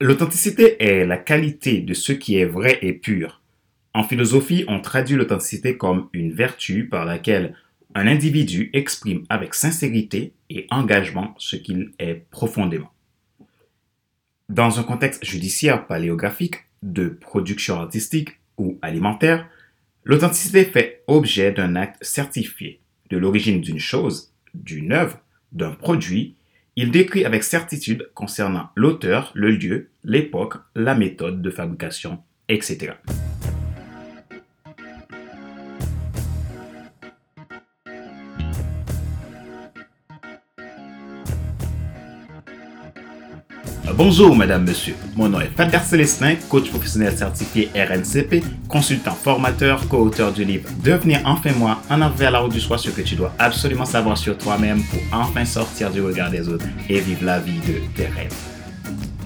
L'authenticité est la qualité de ce qui est vrai et pur. En philosophie, on traduit l'authenticité comme une vertu par laquelle un individu exprime avec sincérité et engagement ce qu'il est profondément. Dans un contexte judiciaire paléographique, de production artistique ou alimentaire, l'authenticité fait objet d'un acte certifié de l'origine d'une chose, d'une œuvre, d'un produit. Il décrit avec certitude concernant l'auteur, le lieu, l'époque, la méthode de fabrication, etc. Bonjour, madame, monsieur. Mon nom est Faber Célestin, coach professionnel certifié RNCP, consultant formateur, co-auteur du livre Devenir enfin moi, en avant vers la route du choix, ce que tu dois absolument savoir sur toi-même pour enfin sortir du regard des autres et vivre la vie de tes rêves.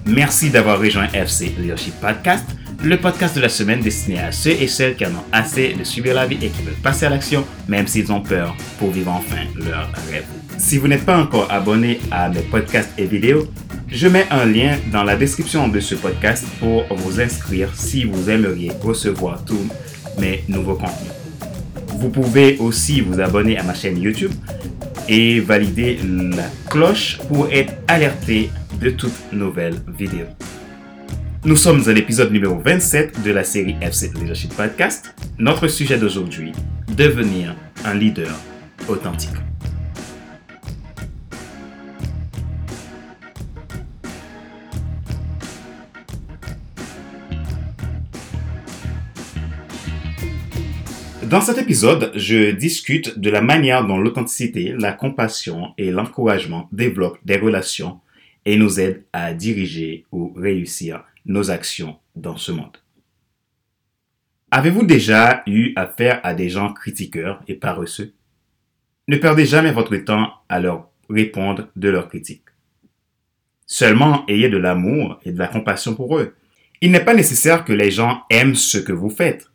Merci d'avoir rejoint FC Leadership Podcast, le podcast de la semaine destiné à ceux et celles qui en ont assez de subir la vie et qui veulent passer à l'action, même s'ils ont peur, pour vivre enfin leur rêve. Si vous n'êtes pas encore abonné à mes podcasts et vidéos, je mets un lien dans la description de ce podcast pour vous inscrire si vous aimeriez recevoir tous mes nouveaux contenus. Vous pouvez aussi vous abonner à ma chaîne YouTube et valider la cloche pour être alerté de toutes nouvelles vidéos. Nous sommes à l'épisode numéro 27 de la série FC Leadership Podcast. Notre sujet d'aujourd'hui, devenir un leader authentique. Dans cet épisode, je discute de la manière dont l'authenticité, la compassion et l'encouragement développent des relations et nous aident à diriger ou réussir nos actions dans ce monde. Avez-vous déjà eu affaire à des gens critiqueurs et paresseux? Ne perdez jamais votre temps à leur répondre de leurs critiques. Seulement ayez de l'amour et de la compassion pour eux. Il n'est pas nécessaire que les gens aiment ce que vous faites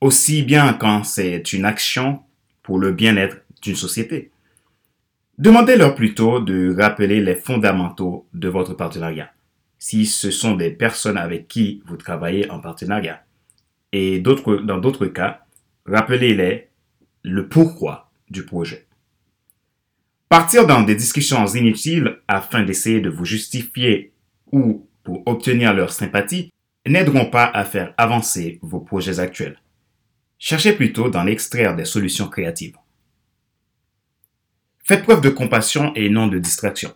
aussi bien quand c'est une action pour le bien-être d'une société. Demandez-leur plutôt de rappeler les fondamentaux de votre partenariat, si ce sont des personnes avec qui vous travaillez en partenariat. Et dans d'autres cas, rappelez-les le pourquoi du projet. Partir dans des discussions inutiles afin d'essayer de vous justifier ou pour obtenir leur sympathie n'aideront pas à faire avancer vos projets actuels. Cherchez plutôt dans l'extraire des solutions créatives. Faites preuve de compassion et non de distraction.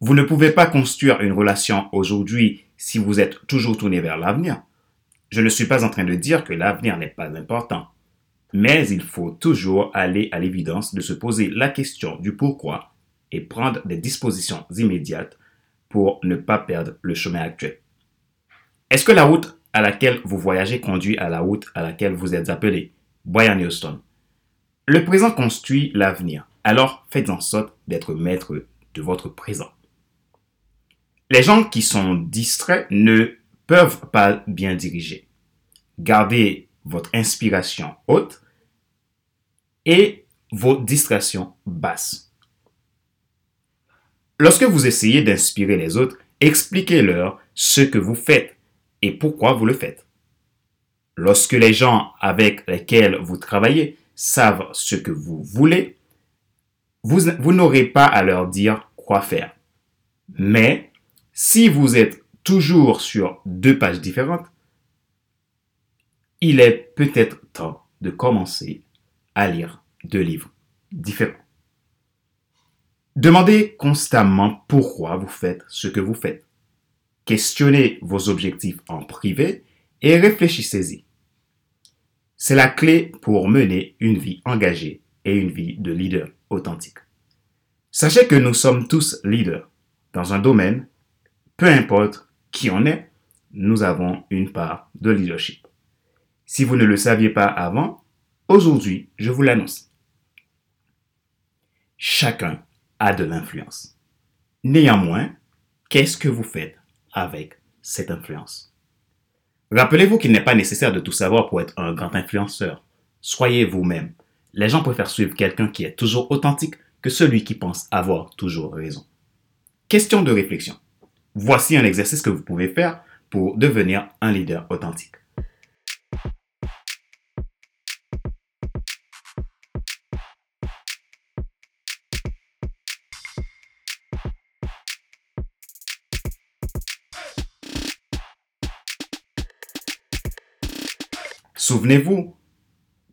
Vous ne pouvez pas construire une relation aujourd'hui si vous êtes toujours tourné vers l'avenir. Je ne suis pas en train de dire que l'avenir n'est pas important, mais il faut toujours aller à l'évidence de se poser la question du pourquoi et prendre des dispositions immédiates pour ne pas perdre le chemin actuel. Est-ce que la route à laquelle vous voyagez conduit à la route à laquelle vous êtes appelé. Brian Houston. Le présent construit l'avenir, alors faites en sorte d'être maître de votre présent. Les gens qui sont distraits ne peuvent pas bien diriger. Gardez votre inspiration haute et vos distractions basses. Lorsque vous essayez d'inspirer les autres, expliquez-leur ce que vous faites et pourquoi vous le faites? Lorsque les gens avec lesquels vous travaillez savent ce que vous voulez, vous, n'aurez pas à leur dire quoi faire. Mais si vous êtes toujours sur deux pages différentes, il est peut-être temps de commencer à lire deux livres différents. Demandez constamment pourquoi vous faites ce que vous faites. Questionnez vos objectifs en privé et réfléchissez-y. C'est la clé pour mener une vie engagée et une vie de leader authentique. Sachez que nous sommes tous leaders dans un domaine, peu importe qui on est, nous avons une part de leadership. Si vous ne le saviez pas avant, aujourd'hui, je vous l'annonce. Chacun a de l'influence. Néanmoins, qu'est-ce que vous faites avec cette influence. Rappelez-vous qu'il n'est pas nécessaire de tout savoir pour être un grand influenceur. Soyez vous-même. Les gens préfèrent suivre quelqu'un qui est toujours authentique que celui qui pense avoir toujours raison. Question de réflexion. Voici un exercice que vous pouvez faire pour devenir un leader authentique. Souvenez-vous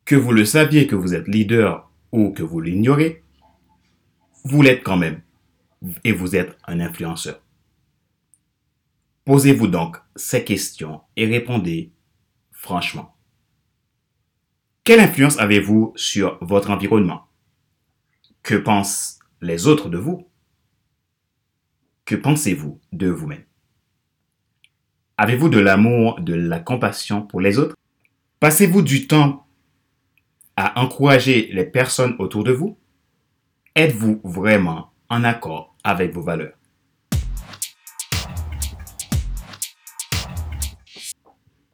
que vous le saviez que vous êtes leader ou que vous l'ignorez, vous l'êtes quand même et vous êtes un influenceur. Posez-vous donc ces questions et répondez franchement. Quelle influence avez-vous sur votre environnement? Que pensent les autres de vous? Que pensez-vous de vous-même? Avez-vous de l'amour, de la compassion pour les autres? Passez-vous du temps à encourager les personnes autour de vous? Êtes-vous vraiment en accord avec vos valeurs?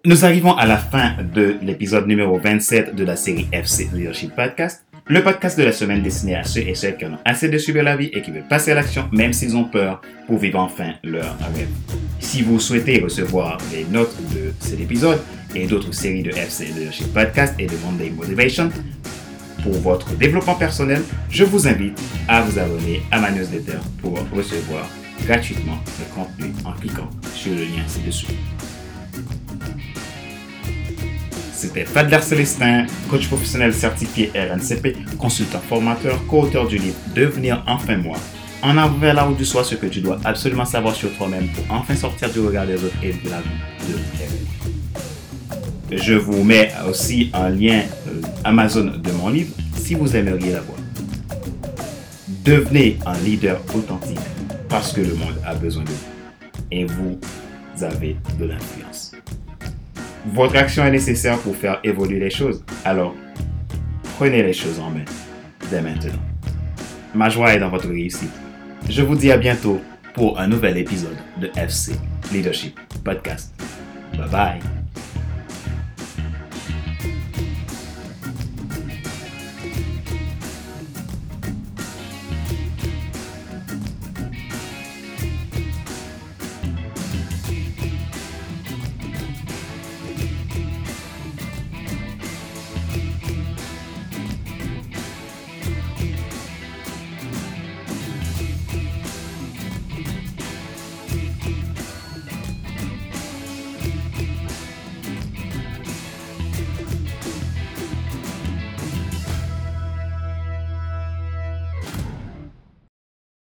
Nous arrivons à la fin de l'épisode numéro 27 de la série FC Leadership Podcast, le podcast de la semaine destiné à ceux et celles qui en ont assez de subir la vie et qui veulent passer à l'action même s'ils ont peur pour vivre enfin leur rêve. Si vous souhaitez recevoir les notes de cet épisode, et d'autres séries de FC Leadership Podcast et de Monday Motivation. Pour votre développement personnel, je vous invite à vous abonner à ma newsletter pour recevoir gratuitement le contenu en cliquant sur le lien ci-dessous. C'était Fadler Célestin, coach professionnel certifié RNCP, consultant formateur, co-auteur du livre Devenir enfin moi. En avant vers la route du soi, ce que tu dois absolument savoir sur toi-même pour enfin sortir du regard des autres et de la vie de je vous mets aussi un lien euh, Amazon de mon livre si vous aimeriez l'avoir. Devenez un leader authentique parce que le monde a besoin de vous et vous avez de l'influence. Votre action est nécessaire pour faire évoluer les choses, alors prenez les choses en main dès maintenant. Ma joie est dans votre réussite. Je vous dis à bientôt pour un nouvel épisode de FC Leadership Podcast. Bye bye.